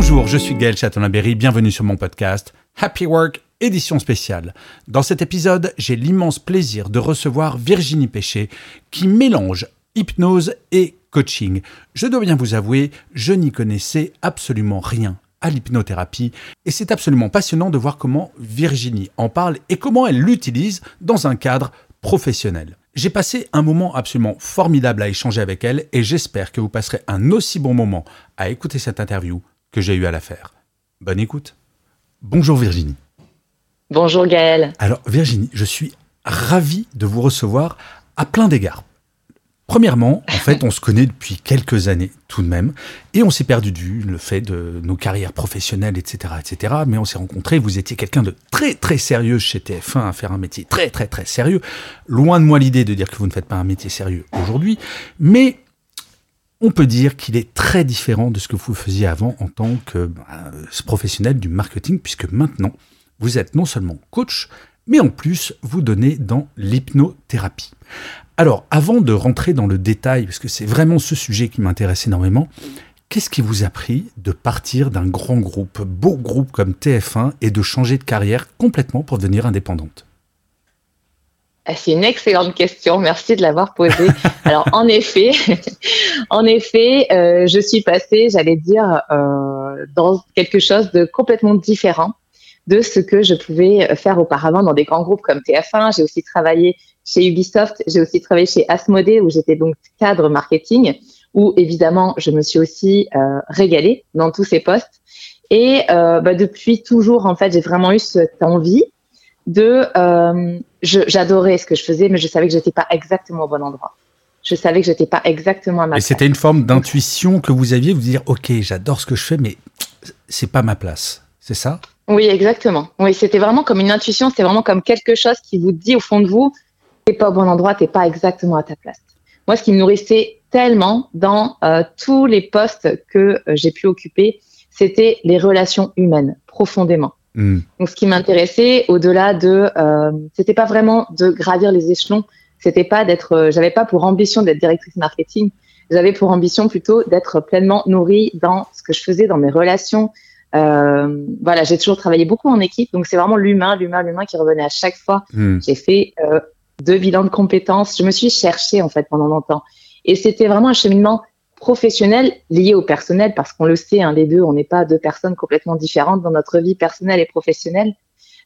Bonjour, je suis Gaël Chatonaberry, bienvenue sur mon podcast Happy Work édition spéciale. Dans cet épisode, j'ai l'immense plaisir de recevoir Virginie Péché qui mélange hypnose et coaching. Je dois bien vous avouer, je n'y connaissais absolument rien à l'hypnothérapie et c'est absolument passionnant de voir comment Virginie en parle et comment elle l'utilise dans un cadre professionnel. J'ai passé un moment absolument formidable à échanger avec elle et j'espère que vous passerez un aussi bon moment à écouter cette interview que j'ai eu à la faire. Bonne écoute. Bonjour Virginie. Bonjour Gaël. Alors Virginie, je suis ravi de vous recevoir à plein d'égards. Premièrement, en fait, on se connaît depuis quelques années tout de même, et on s'est perdu de vue le fait de nos carrières professionnelles, etc., etc. Mais on s'est rencontrés. Vous étiez quelqu'un de très très sérieux chez TF1 à faire un métier très très très sérieux. Loin de moi l'idée de dire que vous ne faites pas un métier sérieux aujourd'hui, mais on peut dire qu'il est très différent de ce que vous faisiez avant en tant que bah, professionnel du marketing, puisque maintenant vous êtes non seulement coach, mais en plus vous donnez dans l'hypnothérapie. Alors, avant de rentrer dans le détail, parce que c'est vraiment ce sujet qui m'intéresse énormément, qu'est-ce qui vous a pris de partir d'un grand groupe, beau groupe comme TF1, et de changer de carrière complètement pour devenir indépendante? C'est une excellente question, merci de l'avoir posée. Alors en effet, en effet, euh, je suis passée, j'allais dire, euh, dans quelque chose de complètement différent de ce que je pouvais faire auparavant dans des grands groupes comme TF1. J'ai aussi travaillé chez Ubisoft, j'ai aussi travaillé chez Asmodee où j'étais donc cadre marketing, où évidemment je me suis aussi euh, régalée dans tous ces postes. Et euh, bah, depuis toujours, en fait, j'ai vraiment eu cette envie de. Euh, J'adorais ce que je faisais, mais je savais que j'étais pas exactement au bon endroit. Je savais que j'étais pas exactement à ma Et place. c'était une forme d'intuition que vous aviez, vous dire, ok, j'adore ce que je fais, mais c'est pas ma place. C'est ça? Oui, exactement. Oui, c'était vraiment comme une intuition, c'est vraiment comme quelque chose qui vous dit au fond de vous, t'es pas au bon endroit, t'es pas exactement à ta place. Moi, ce qui me nourrissait tellement dans euh, tous les postes que euh, j'ai pu occuper, c'était les relations humaines, profondément. Hmm. Donc, ce qui m'intéressait, au-delà de, euh, c'était pas vraiment de gravir les échelons, c'était pas d'être, euh, j'avais pas pour ambition d'être directrice marketing, j'avais pour ambition plutôt d'être pleinement nourrie dans ce que je faisais, dans mes relations. Euh, voilà, j'ai toujours travaillé beaucoup en équipe, donc c'est vraiment l'humain, l'humain, l'humain qui revenait à chaque fois. Hmm. J'ai fait euh, deux bilans de compétences, je me suis cherchée en fait pendant longtemps, et c'était vraiment un cheminement professionnel lié au personnel, parce qu'on le sait, hein, les deux, on n'est pas deux personnes complètement différentes dans notre vie personnelle et professionnelle.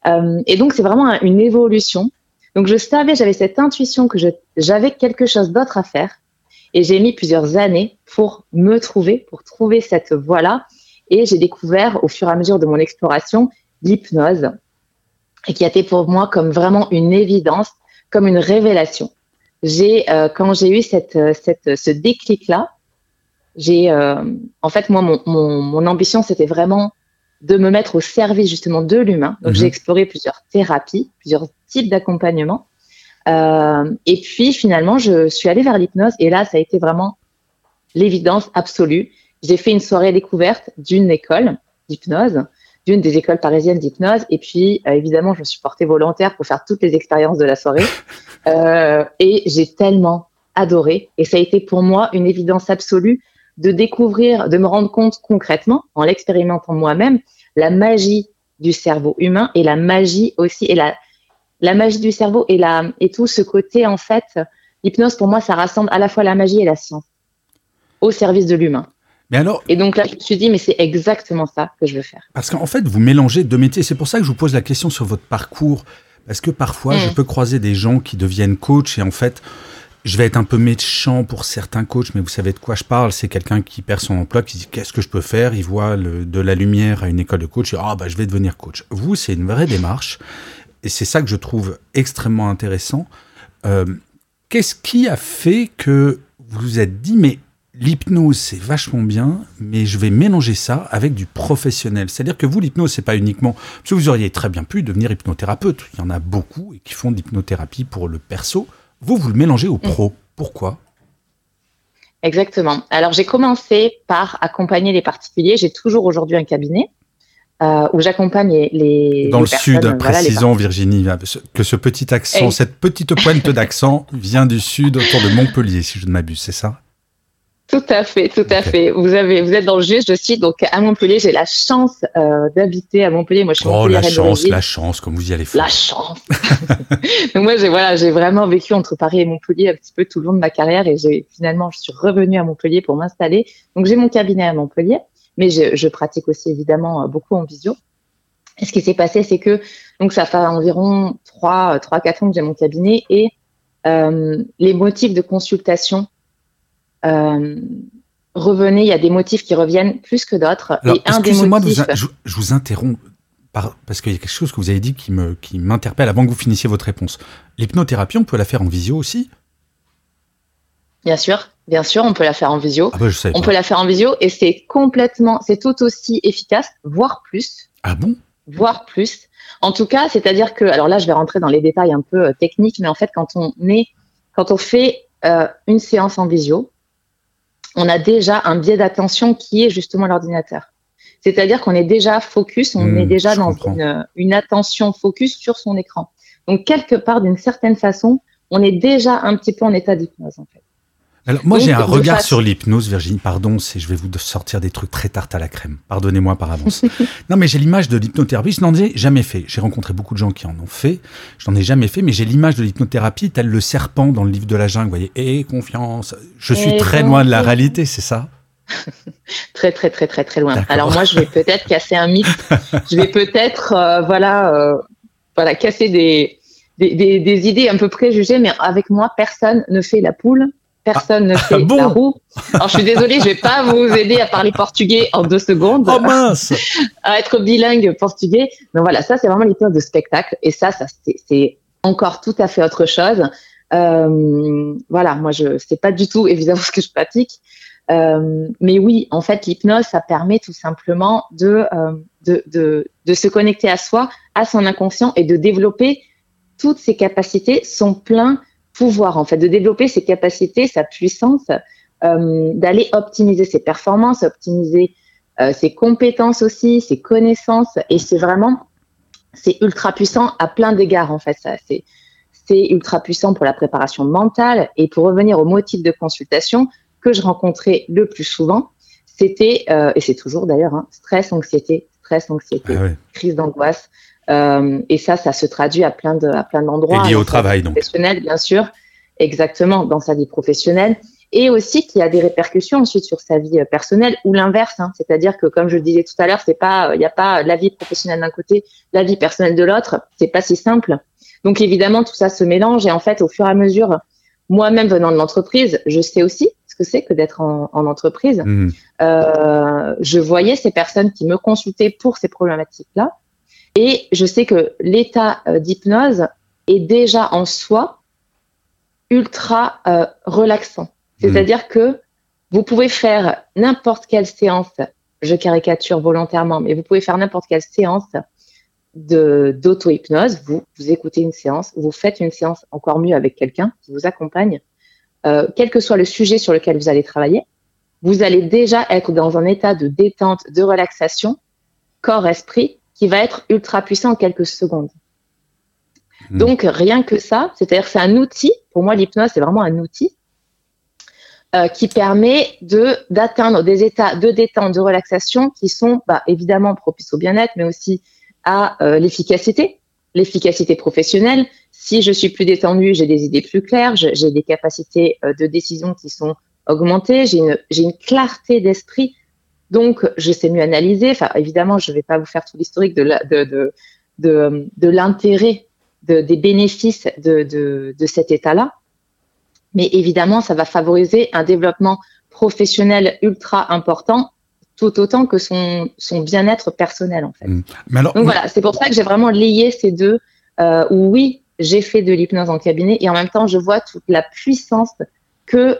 Euh, et donc, c'est vraiment un- une évolution. Donc, je savais, j'avais cette intuition que j'avais quelque chose d'autre à faire. Et j'ai mis plusieurs années pour me trouver, pour trouver cette voie-là. Et j'ai découvert au fur et à mesure de mon exploration l'hypnose, et qui a été pour moi comme vraiment une évidence, comme une révélation. J'ai, euh, quand j'ai eu cette, euh, cette, ce déclic-là, j'ai, euh, en fait, moi, mon, mon, mon ambition, c'était vraiment de me mettre au service justement de l'humain. Donc, Mhm. j'ai exploré plusieurs thérapies, plusieurs types d'accompagnement. Euh, et puis, finalement, je suis allée vers l'hypnose. Et là, ça a été vraiment l'évidence absolue. J'ai fait une soirée découverte d'une école d'hypnose, d'une des écoles parisiennes d'hypnose. Et puis, euh, évidemment, je me suis portée volontaire pour faire toutes les expériences de la soirée. Euh, et j'ai tellement adoré. Et ça a été pour moi une évidence absolue de découvrir, de me rendre compte concrètement, en l'expérimentant moi-même, la magie du cerveau humain et la magie aussi, et la, la magie du cerveau et, la, et tout ce côté, en fait, l'hypnose, pour moi, ça rassemble à la fois la magie et la science au service de l'humain. Mais alors, Et donc là, je me suis dit, mais c'est exactement ça que je veux faire. Parce qu'en fait, vous mélangez deux métiers. C'est pour ça que je vous pose la question sur votre parcours. Parce que parfois, Mm. je peux croiser des gens qui deviennent coach et en fait, je vais être un peu méchant pour certains coachs, mais vous savez de quoi je parle. C'est quelqu'un qui perd son emploi, qui dit qu'est-ce que je peux faire? Il voit de la lumière à une école de coach. Ah, bah, je vais devenir coach. Vous, c'est une vraie démarche. Et c'est ça que je trouve extrêmement intéressant. Euh, Qu'est-ce qui a fait que vous vous êtes dit, mais l'hypnose c'est vachement bien, mais je vais mélanger ça avec du professionnel? C'est-à-dire que vous, l'hypnose, c'est pas uniquement. Parce que vous auriez très bien pu devenir hypnothérapeute. Il y en a beaucoup et qui font de l'hypnothérapie pour le perso. Vous, vous le mélangez au pro. Pourquoi? Exactement. Alors j'ai commencé par accompagner les particuliers. J'ai toujours aujourd'hui un cabinet euh, où j'accompagne les, Dans le sud, précisons Virginie, que ce petit accent, cette petite pointe d'accent vient du sud autour de Montpellier, si je ne m'abuse, c'est ça? Tout à fait, tout à fait. Vous avez, vous êtes dans le juste. Je suis donc à Montpellier. J'ai la chance euh, d'habiter à Montpellier. Moi, je suis oh la chance, la chance, comme vous y allez. La chance. donc moi, j'ai voilà, j'ai vraiment vécu entre Paris et Montpellier un petit peu tout le long de ma carrière et j'ai finalement, je suis revenue à Montpellier pour m'installer. Donc j'ai mon cabinet à Montpellier, mais je, je pratique aussi évidemment beaucoup en visio. Et ce qui s'est passé, c'est que donc ça fait environ trois, trois, quatre ans que j'ai mon cabinet et euh, les motifs de consultation euh, revenez, il y a des motifs qui reviennent plus que d'autres. Et un des motifs... je, vous interromps parce qu'il y a quelque chose que vous avez dit qui me qui m'interpelle avant que vous finissiez votre réponse. L'hypnothérapie, on peut la faire en visio aussi? Bien sûr, bien sûr, on peut la faire en visio. Ah bah, je on peut la faire en visio et c'est complètement, c'est tout aussi efficace, voire plus. Ah bon? Voire plus. En tout cas, c'est-à-dire que, alors là, je vais rentrer dans les détails un peu euh, techniques, mais en fait, quand on est, quand on fait euh, une séance en visio, on a déjà un biais d'attention qui est justement l'ordinateur. C'est-à-dire qu'on est déjà focus, on est hmm, déjà dans une, attention focus sur son écran. Donc, quelque part, d'une certaine façon, on est déjà un petit peu en état d'hypnose, en fait. Alors, moi, j'ai un regard sur l'hypnose, Virginie. Pardon, c'est, je vais vous sortir des trucs très tarte à la crème. Pardonnez-moi par avance. non, mais j'ai l'image de l'hypnothérapie. Je n'en ai jamais fait. J'ai rencontré beaucoup de gens qui en ont fait. Je n'en ai jamais fait, mais j'ai l'image de l'hypnothérapie tel le serpent dans le livre de la jungle. Vous voyez, et confiance. Je suis très loin de la réalité, c'est ça? très très très très très loin. Alors moi, je vais peut-être casser un mythe. je vais peut-être, euh, voilà, euh, voilà, casser des, des, des, des, idées un peu préjugées, mais avec moi, personne ne fait la poule personne ne fait ah la roue. Alors je suis désolée, je vais pas vous aider à parler portugais en deux secondes. Oh mince À être bilingue portugais. Donc voilà, ça c'est vraiment l'hypnose de spectacle. Et ça, ça c'est encore tout à fait autre chose. Euh, voilà, moi je sais pas du tout évidemment ce que je pratique. Euh, mais oui, en fait, l'hypnose, ça permet tout simplement de, euh, de, de, de se connecter à soi, à son inconscient et de développer toutes ses capacités, son plein pouvoir, en fait, de développer ses capacités, sa puissance, euh, d'aller optimiser ses performances, optimiser euh, ses compétences aussi, ses connaissances. Et c'est vraiment, c'est ultra puissant à plein d'égards, en fait. Ça, c'est, c'est ultra puissant pour la préparation mentale. Et pour revenir au motif de consultation que je rencontrais le plus souvent, c'était, euh, et c'est toujours d'ailleurs, hein, stress, anxiété, stress, anxiété, ah crise d'angoisse, euh, et ça, ça se traduit à plein de, à plein d'endroits. lié au travail, donc. Professionnel, bien sûr. Exactement, dans sa vie professionnelle. Et aussi qu'il y a des répercussions ensuite sur sa vie euh, personnelle ou l'inverse. Hein. C'est-à-dire que, comme je le disais tout à l'heure, c'est pas, il n'y a pas la vie professionnelle d'un côté, la vie personnelle de l'autre. C'est pas si simple. Donc, évidemment, tout ça se mélange. Et en fait, au fur et à mesure, moi-même venant de l'entreprise, je sais aussi ce que c'est que d'être en, en, entreprise. Mmh. Euh, je voyais ces personnes qui me consultaient pour ces problématiques-là. Et je sais que l'état euh, d'hypnose est déjà en soi ultra euh, relaxant. C'est-à-dire hmm. que vous pouvez faire n'importe quelle séance, je caricature volontairement, mais vous pouvez faire n'importe quelle séance d'auto-hypnose. Vous, vous écoutez une séance, vous faites une séance encore mieux avec quelqu'un qui vous accompagne, euh, quel que soit le sujet sur lequel vous allez travailler. Vous allez déjà être dans un état de détente, de relaxation, corps-esprit, qui va être ultra puissant en quelques secondes. Hmm. Donc, rien que ça, c'est-à-dire c'est un outil, pour moi l'hypnose c'est vraiment un outil euh, qui permet de d'atteindre des états de détente, de relaxation qui sont bah, évidemment propices au bien-être, mais aussi à euh, l'efficacité, l'efficacité professionnelle. Si je suis plus détendue, j'ai des idées plus claires, j'ai des capacités euh, de décision qui sont augmentées, j'ai une, une clarté d'esprit donc, je sais mieux analyser. Enfin, évidemment, je ne vais pas vous faire tout l'historique de, de, de, de, l'intérêt, des bénéfices de, cet état-là. Mais évidemment, ça va favoriser un développement professionnel ultra important, tout autant que son, son bien-être personnel, en fait. Mmh. Donc voilà, c'est pour ça que j'ai vraiment lié ces deux, euh, où oui, j'ai fait de l'hypnose en cabinet et en même temps, je vois toute la puissance que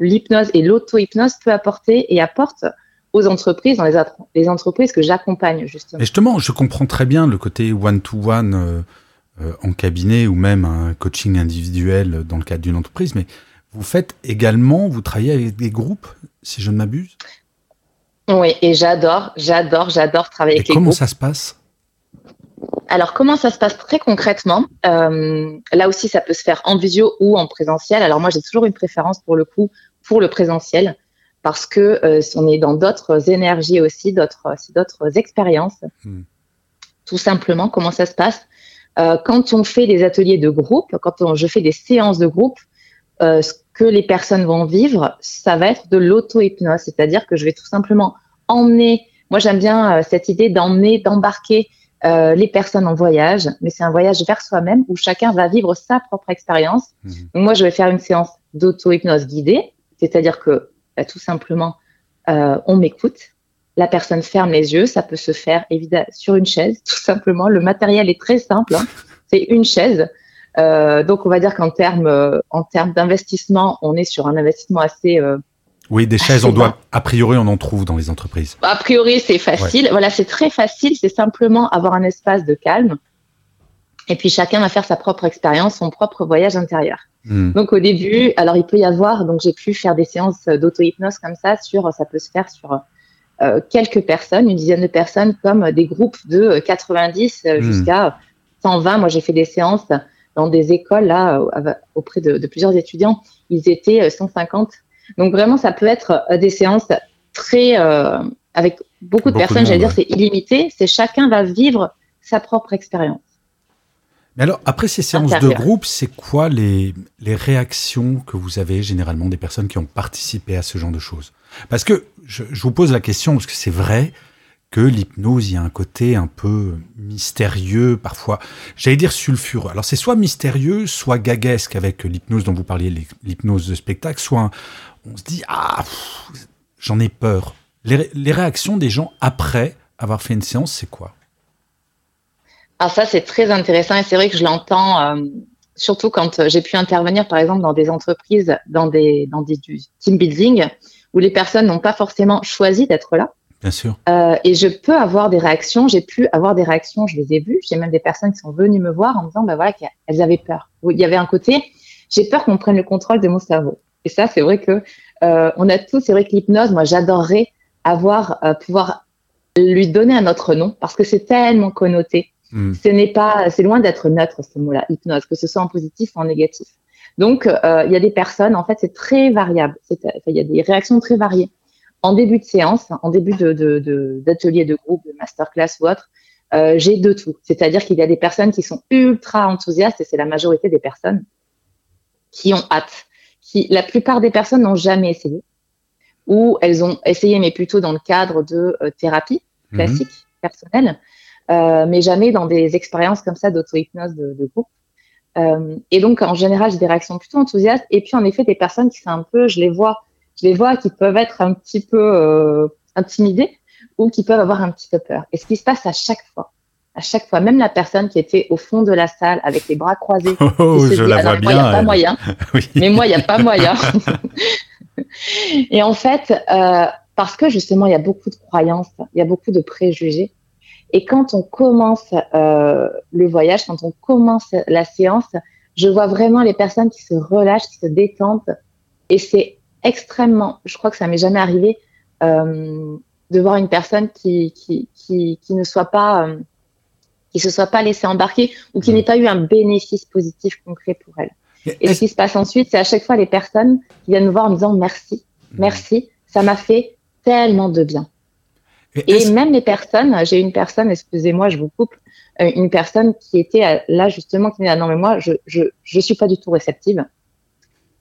l'hypnose et l'auto-hypnose peut apporter et apporte aux entreprises, dans les, entreprises que j'accompagne justement. Et justement, je comprends très bien le côté one-to-one en cabinet ou même un coaching individuel dans le cadre d'une entreprise, mais vous faites également, vous travaillez avec des groupes, si je ne m'abuse? Oui, et j'adore, j'adore, j'adore travailler avec les groupes. Comment ça se passe? Alors, comment ça se passe très concrètement? Euh, Là aussi, ça peut se faire en visio ou en présentiel. Alors, moi, j'ai toujours une préférence pour le coup pour le présentiel parce que euh, on est dans d'autres énergies aussi, d'autres, d'autres expériences. Hmm. Tout simplement, comment ça se passe? Euh, Quand on fait des ateliers de groupe, quand je fais des séances de groupe, euh, ce que les personnes vont vivre, ça va être de l'auto-hypnose, c'est-à-dire que je vais tout simplement emmener, moi j'aime bien euh, cette idée d'emmener, d'embarquer euh, les personnes en voyage, mais c'est un voyage vers soi-même où chacun va vivre sa propre expérience. Donc moi je vais faire une séance d'auto-hypnose guidée, c'est-à-dire que bah, tout simplement on m'écoute, la personne ferme les yeux, ça peut se faire évidemment sur une chaise, tout simplement. Le matériel est très simple, hein. c'est une chaise. Euh, donc, on va dire qu'en termes euh, en termes d'investissement, on est sur un investissement assez euh, oui, des chaises, on doit, a priori, on en trouve dans les entreprises. A priori, c'est facile. Voilà, c'est très facile. C'est simplement avoir un espace de calme. Et puis, chacun va faire sa propre expérience, son propre voyage intérieur. Hmm. Donc, au début, alors, il peut y avoir, donc, j'ai pu faire des séances d'auto-hypnose comme ça sur, ça peut se faire sur quelques personnes, une dizaine de personnes, comme des groupes de 90 hmm. jusqu'à 120. Moi, j'ai fait des séances dans des écoles là auprès de, plusieurs étudiants, ils étaient 150. Euh, Donc vraiment, ça peut être euh, des séances très euh, avec beaucoup de personnes. J'allais dire, c'est illimité. C'est chacun va vivre sa propre expérience. Mais alors, après ces séances de groupe, c'est quoi les, les réactions que vous avez généralement des personnes qui ont participé à ce genre de choses? Parce que je, je, vous pose la question, parce que c'est vrai, que l'hypnose, il y a un côté un peu mystérieux, parfois, j'allais dire sulfureux. Alors c'est soit mystérieux, soit gaguesque avec l'hypnose dont vous parliez, l'hypnose de spectacle, soit on se dit, ah, j'en ai peur. Les, réactions des gens après avoir fait une séance, c'est quoi? Ah ça, c'est très intéressant et c'est vrai que je l'entends, euh, surtout quand euh, j'ai pu intervenir, par exemple, dans des entreprises, dans des, dans des, du team building, où les personnes n'ont pas forcément choisi d'être là Bien sûr. Euh, et je peux avoir des réactions, j'ai pu avoir des réactions, je les ai vues. J'ai même des personnes qui sont venues me voir en me disant, bah voilà, qu'elles avaient peur. Il y avait un côté, j'ai peur qu'on prenne le contrôle de mon cerveau. Et ça, c'est vrai que euh, on a tous, c'est vrai que l'hypnose, moi, j'adorerais avoir, euh, pouvoir lui donner un autre nom parce que c'est tellement connoté. Hmm. Ce n'est pas, c'est loin d'être neutre ce mot-là, hypnose, que ce soit en positif ou en négatif. Donc, euh, il y a des personnes, en fait, c'est très variable. Il y a des réactions très variées en début de séance, en début d'atelier de, de, groupe, de masterclass ou autre, euh, j'ai de tout. C'est-à-dire qu'il y a des personnes qui sont ultra enthousiastes, et c'est la majorité des personnes, qui ont hâte. Qui, la plupart des personnes n'ont jamais essayé, ou elles ont essayé, mais plutôt dans le cadre de euh, thérapie mhm. classique, personnelle, euh, mais jamais dans des expériences comme ça d'auto-hypnose de, de, groupe. Euh, et donc, en général, j'ai des réactions plutôt enthousiastes. Et puis, en effet, des personnes qui sont un peu, je les vois je les vois qui peuvent être un petit peu euh, intimidés ou qui peuvent avoir un petit peu peur. Et ce qui se passe à chaque fois, à chaque fois, même la personne qui était au fond de la salle avec les bras croisés, oh, je la vois bien. Il n'y a pas moyen. Mais moi, il n'y a pas moyen. et en fait, euh, parce que justement, il y a beaucoup de croyances, il y a beaucoup de préjugés. Et quand on commence euh, le voyage, quand on commence la séance, je vois vraiment les personnes qui se relâchent, qui se détendent. Et c'est extrêmement, je crois que ça m'est jamais arrivé, euh, de voir une personne qui, qui, qui, qui ne soit pas, euh, qui se soit pas laissée embarquer ou qui n'ait pas eu un bénéfice positif concret pour elle. Et ce qui se passe ensuite, c'est à chaque fois les personnes qui viennent me voir en me disant merci, merci, ça m'a fait tellement de bien. Et, même les personnes, j'ai une personne, excusez-moi, je vous coupe, euh, une personne qui était là justement, qui me dit ah non mais moi je je je suis pas du tout réceptive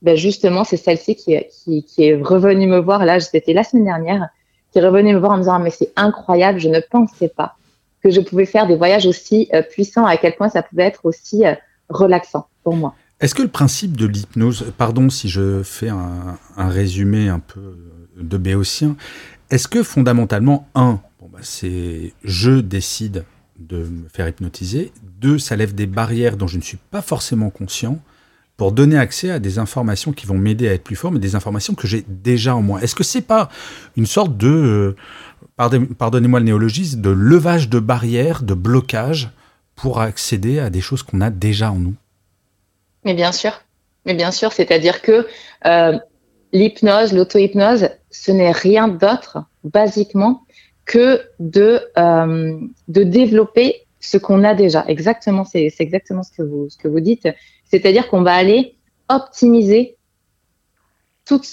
ben justement, c'est celle-ci qui, qui, qui, est revenue me voir. Là, c'était la semaine dernière, qui est revenue me voir en me disant ah, mais c'est incroyable, je ne pensais pas que je pouvais faire des voyages aussi euh, puissants, à quel point ça pouvait être aussi euh, relaxant pour moi. Est-ce que le principe de l'hypnose, pardon si je fais un, un, résumé un peu de béotien, est-ce que fondamentalement, un, bon bah c'est je décide de me faire hypnotiser, deux, ça lève des barrières dont je ne suis pas forcément conscient, pour donner accès à des informations qui vont m'aider à être plus fort, mais des informations que j'ai déjà en moi. Est-ce que c'est pas une sorte de, euh, pardonnez-moi le néologisme, de levage de barrières, de blocage pour accéder à des choses qu'on a déjà en nous? Mais bien sûr, mais bien sûr, c'est-à-dire que euh, l'hypnose, l'auto-hypnose, ce n'est rien d'autre, basiquement, que de, euh, de développer ce qu'on a déjà. Exactement, c'est exactement ce que vous, ce que vous dites. C'est-à-dire qu'on va aller optimiser tout,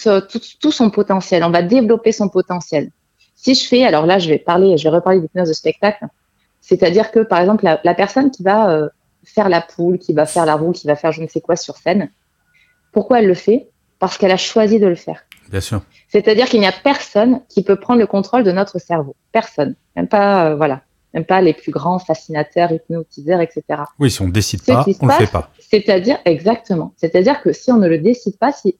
son potentiel. On va développer son potentiel. Si je fais, alors là, je vais parler, je vais reparler d'hypnose de spectacle. C'est-à-dire que, par exemple, la, personne qui va euh, faire la poule, qui va faire la roue, qui va faire je ne sais quoi sur scène, pourquoi elle le fait? Parce qu'elle a choisi de le faire. Bien sûr. C'est-à-dire qu'il n'y a personne qui peut prendre le contrôle de notre cerveau. Personne. Même pas, euh, voilà. Même pas les plus grands fascinateurs, hypnotiseurs, etc. Oui, si on ne décide pas, on ne le fait pas. C'est-à-dire, exactement. C'est-à-dire que si on ne le décide pas, si,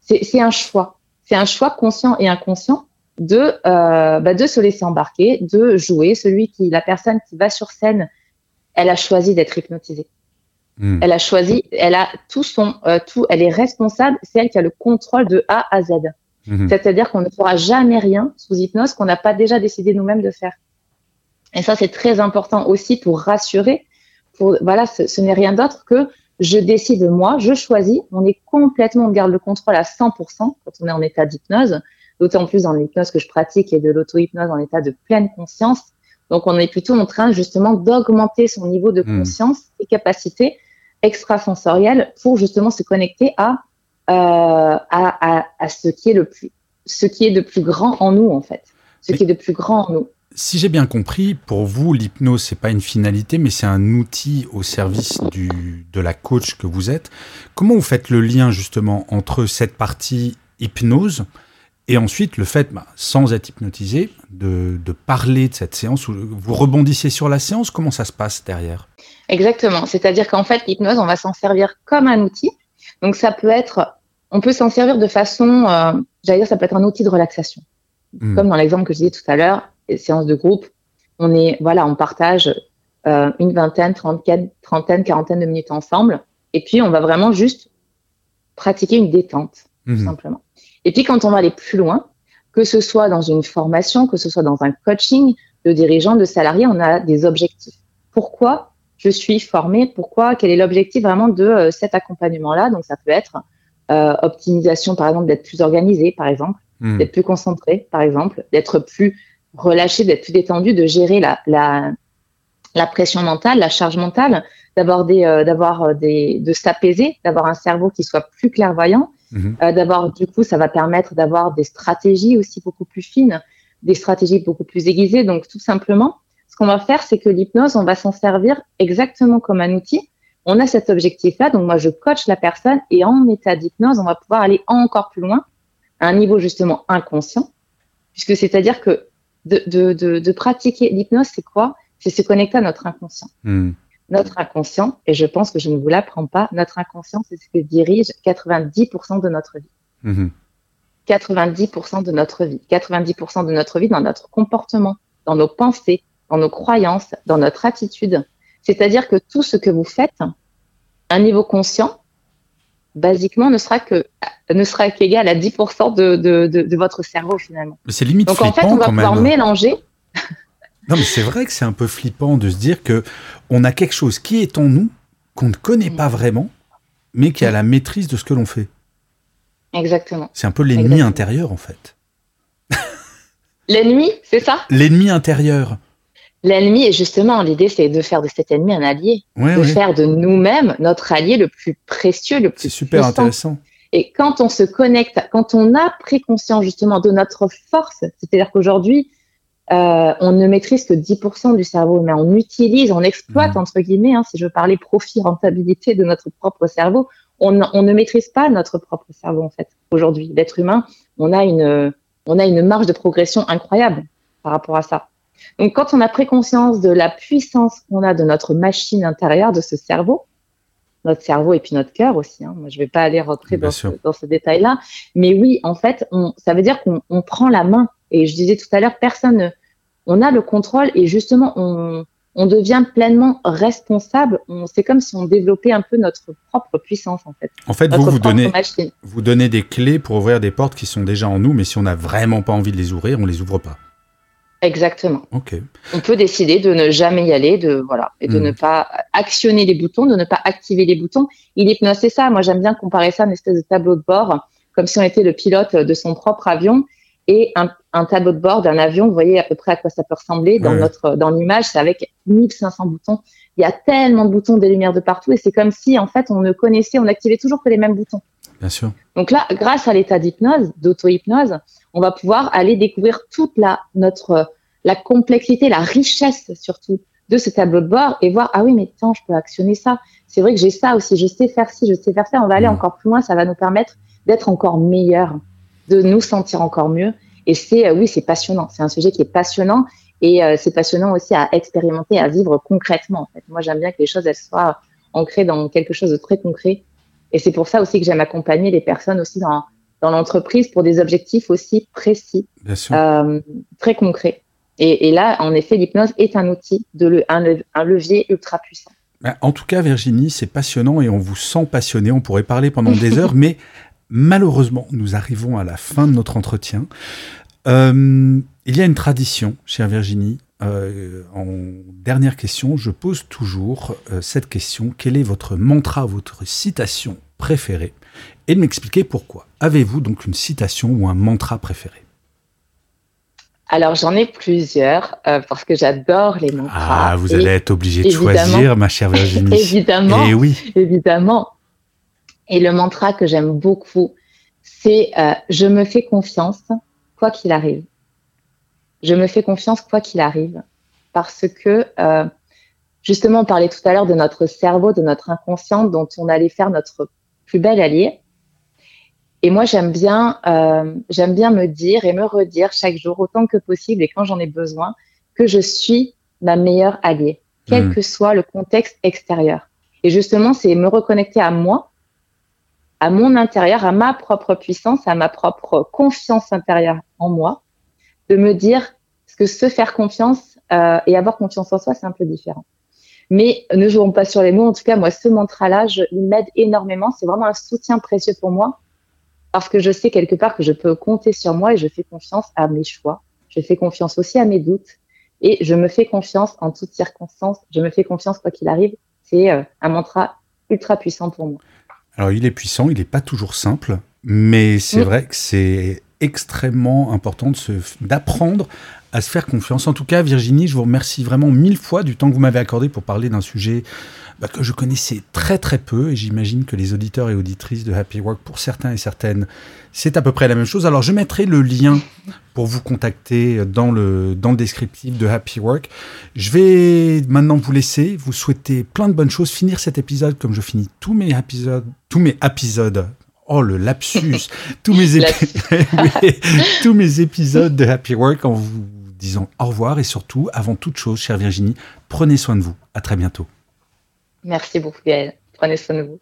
c'est un choix. C'est un choix conscient et inconscient de, euh, bah, de se laisser embarquer, de jouer. Celui qui, la personne qui va sur scène, elle a choisi d'être hypnotisée. Hmm. Elle a choisi, elle a tout son, euh, tout, elle est responsable, c'est elle qui a le contrôle de A à Z. Hmm. C'est-à-dire qu'on ne fera jamais rien sous hypnose qu'on n'a pas déjà décidé nous-mêmes de faire. Et ça, c'est très important aussi pour rassurer. Pour, voilà, ce, n'est rien d'autre que je décide moi, je choisis. On est complètement, on garde le contrôle à 100% quand on est en état d'hypnose. D'autant plus dans l'hypnose que je pratique et de l'auto-hypnose en état de pleine conscience. Donc, on est plutôt en train justement d'augmenter son niveau de hmm. conscience et capacité extrasensorielle pour justement se connecter à, euh, à, à, ce qui est le plus, ce qui est de plus grand en nous en fait, ce qui est de plus grand en nous. Si j'ai bien compris, pour vous, l'hypnose, c'est pas une finalité, mais c'est un outil au service du, de la coach que vous êtes. Comment vous faites le lien justement entre cette partie hypnose et ensuite le fait, bah, sans être hypnotisé, de, de, parler de cette séance Vous rebondissez sur la séance Comment ça se passe derrière? Exactement. C'est-à-dire qu'en fait, l'hypnose, on va s'en servir comme un outil. Donc ça peut être, on peut s'en servir de façon, euh, j'allais dire, ça peut être un outil de relaxation. Hmm. Comme dans l'exemple que je disais tout à l'heure, séances de groupe, on est, voilà, on partage euh, une vingtaine, trentaine, trentaine, quarantaine de minutes ensemble, et puis on va vraiment juste pratiquer une détente, tout mhm. simplement. Et puis quand on va aller plus loin, que ce soit dans une formation, que ce soit dans un coaching de dirigeants, de salariés, on a des objectifs. Pourquoi je suis formé Pourquoi? Quel est l'objectif vraiment de euh, cet accompagnement-là? Donc ça peut être euh, optimisation, par exemple, d'être plus organisé, par exemple, d'être plus concentré, par exemple, d'être plus relâcher, d'être plus détendu, de gérer la, la, la pression mentale, la charge mentale, d'avoir des, euh, d'avoir euh, des, de s'apaiser, d'avoir un cerveau qui soit plus clairvoyant, mhm. euh, d'avoir, du coup, ça va permettre d'avoir des stratégies aussi beaucoup plus fines, des stratégies beaucoup plus aiguisées. Donc, tout simplement, ce qu'on va faire, c'est que l'hypnose, on va s'en servir exactement comme un outil. On a cet objectif-là, donc moi, je coach la personne et en état d'hypnose, on va pouvoir aller encore plus loin, à un niveau justement inconscient, puisque c'est-à-dire que de, de, de, pratiquer l'hypnose, c'est quoi? C'est se connecter à notre inconscient. Hmm. Notre inconscient, et je pense que je ne vous l'apprends pas, notre inconscient, c'est ce que dirige 90% de notre vie. 90% hmm. de notre vie. 90% de notre vie dans notre comportement, dans nos pensées, dans nos croyances, dans notre attitude. C'est-à-dire que tout ce que vous faites, à un niveau conscient, basiquement ne sera que ne sera qu'égal à 10% de, de, de, votre cerveau finalement. C'est limite Donc en fait, on va pouvoir mélanger. Non, mais c'est vrai que c'est un peu flippant de se dire que on a quelque chose qui est en nous qu'on ne connaît pas vraiment, mais qui a la maîtrise de ce que l'on fait. Exactement. C'est un peu l'ennemi intérieur en fait. L'ennemi, c'est ça? L'ennemi intérieur. L'ennemi, et justement, l'idée, c'est de faire de cet ennemi un allié, de faire de nous-mêmes notre allié le plus précieux, le plus. C'est super intéressant. Et quand on se connecte, quand on a pris conscience justement de notre force, c'est-à-dire qu'aujourd'hui, euh, on ne maîtrise que 10% du cerveau, mais on utilise, on exploite, mmh. entre guillemets, hein, si je veux parler profit, rentabilité de notre propre cerveau, on, on, ne maîtrise pas notre propre cerveau, en fait, aujourd'hui. L'être humain, on a, une, on a une marge de progression incroyable par rapport à ça. Donc, quand on a pris conscience de la puissance qu'on a de notre machine intérieure, de ce cerveau, notre cerveau et puis notre cœur aussi. Hein. Moi, je ne vais pas aller rentrer dans ce, dans ce, détail-là, mais oui, en fait, on, ça veut dire qu'on prend la main. Et je disais tout à l'heure, personne, on a le contrôle et justement, on, on devient pleinement responsable. C'est comme si on développait un peu notre propre puissance, en fait. En fait, vous, vous donnez, vous donnez des clés pour ouvrir des portes qui sont déjà en nous, mais si on n'a vraiment pas envie de les ouvrir, on les ouvre pas. Exactement. On peut décider de ne jamais y aller, de voilà, et de hmm. ne pas actionner les boutons, de ne pas activer les boutons. Il l'hypnose, c'est ça. Moi, j'aime bien comparer ça à une espèce de tableau de bord, comme si on était le pilote de son propre avion et un, tableau de bord d'un avion. Vous voyez à peu près à quoi ça peut ressembler dans notre dans l'image. C'est avec 1500 boutons. Il y a tellement de boutons, des lumières de partout, et c'est comme si en fait on ne connaissait, on activait toujours que les mêmes boutons. Bien sûr. Donc là, grâce à l'état d'hypnose, d'auto-hypnose, on va pouvoir aller découvrir toute la notre la complexité, la richesse surtout de ce tableau de bord et voir ah oui mais tiens je peux actionner ça. C'est vrai que j'ai ça aussi, je sais faire ci, je sais faire ça. On va aller mmh. encore plus loin, ça va nous permettre d'être encore meilleur de nous sentir encore mieux. Et c'est, euh, oui, c'est passionnant. C'est un sujet qui est passionnant et euh, c'est passionnant aussi à expérimenter, à vivre concrètement. En fait. Moi, j'aime bien que les choses elles soient ancrées dans quelque chose de très concret. Et c'est pour ça aussi que j'aime accompagner les personnes aussi dans, dans l'entreprise pour des objectifs aussi précis, euh, très concrets. Et, et, là, en effet, l'hypnose est un outil, de le, un, un levier ultra puissant. Ben, en tout cas, Virginie, c'est passionnant et on vous sent passionné. On pourrait parler pendant des heures, mais Malheureusement, nous arrivons à la fin de notre entretien. Euh, il y a une tradition, chère Virginie. Euh, en dernière question, je pose toujours euh, cette question. Quel est votre mantra, votre citation préférée? Et de m'expliquer pourquoi. Avez-vous donc une citation ou un mantra préféré? Alors j'en ai plusieurs parce que j'adore les mantras. Ah, vous allez être obligé de choisir, ma chère Virginie. évidemment. Et eh oui. Évidemment. Et le mantra que j'aime beaucoup, c'est euh, je me fais confiance quoi qu'il arrive. Je me fais confiance quoi qu'il arrive. Parce que, euh, justement, on parlait tout à l'heure de notre cerveau, de notre inconscient, dont on allait faire notre plus bel allié. Et moi, j'aime bien, euh, j'aime bien me dire et me redire chaque jour, autant que possible et quand j'en ai besoin, que je suis ma meilleure alliée, quel mmh. que soit le contexte extérieur. Et justement, c'est me reconnecter à moi à mon intérieur, à ma propre puissance, à ma propre confiance intérieure en moi, de me dire que se faire confiance euh, et avoir confiance en soi, c'est un peu différent. Mais ne jouons pas sur les mots. En tout cas, moi, ce mantra-là, il m'aide énormément. C'est vraiment un soutien précieux pour moi parce que je sais quelque part que je peux compter sur moi et je fais confiance à mes choix. Je fais confiance aussi à mes doutes et je me fais confiance en toutes circonstances. Je me fais confiance quoi qu'il arrive. C'est euh, un mantra ultra puissant pour moi. Alors il est puissant, il n'est pas toujours simple, mais c'est vrai que c'est extrêmement important d'apprendre à se faire confiance. En tout cas, Virginie, je vous remercie vraiment mille fois du temps que vous m'avez accordé pour parler d'un sujet bah, que je connaissais très très peu et j'imagine que les auditeurs et auditrices de Happy Work, pour certains et certaines, c'est à peu près la même chose. Alors je mettrai le lien pour vous contacter dans le, dans le descriptif de Happy Work. Je vais maintenant vous laisser, vous souhaiter plein de bonnes choses, finir cet épisode comme je finis tous mes épisodes, tous mes épisodes Oh, le lapsus tous, mes tous mes épisodes de Happy Work en vous disant au revoir et surtout, avant toute chose, chère Virginie, prenez soin de vous. À très bientôt. Merci beaucoup, Gaëlle. Prenez soin de vous.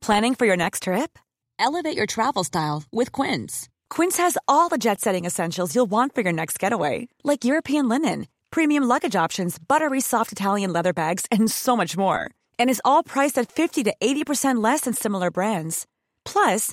Planning for your next trip? Elevate your travel style with Quince. Quince has all the jet setting essentials you'll want for your next getaway, like European linen, premium luggage options, buttery soft Italian leather bags, and so much more. And is all priced at 50 to 80% less than similar brands. Plus,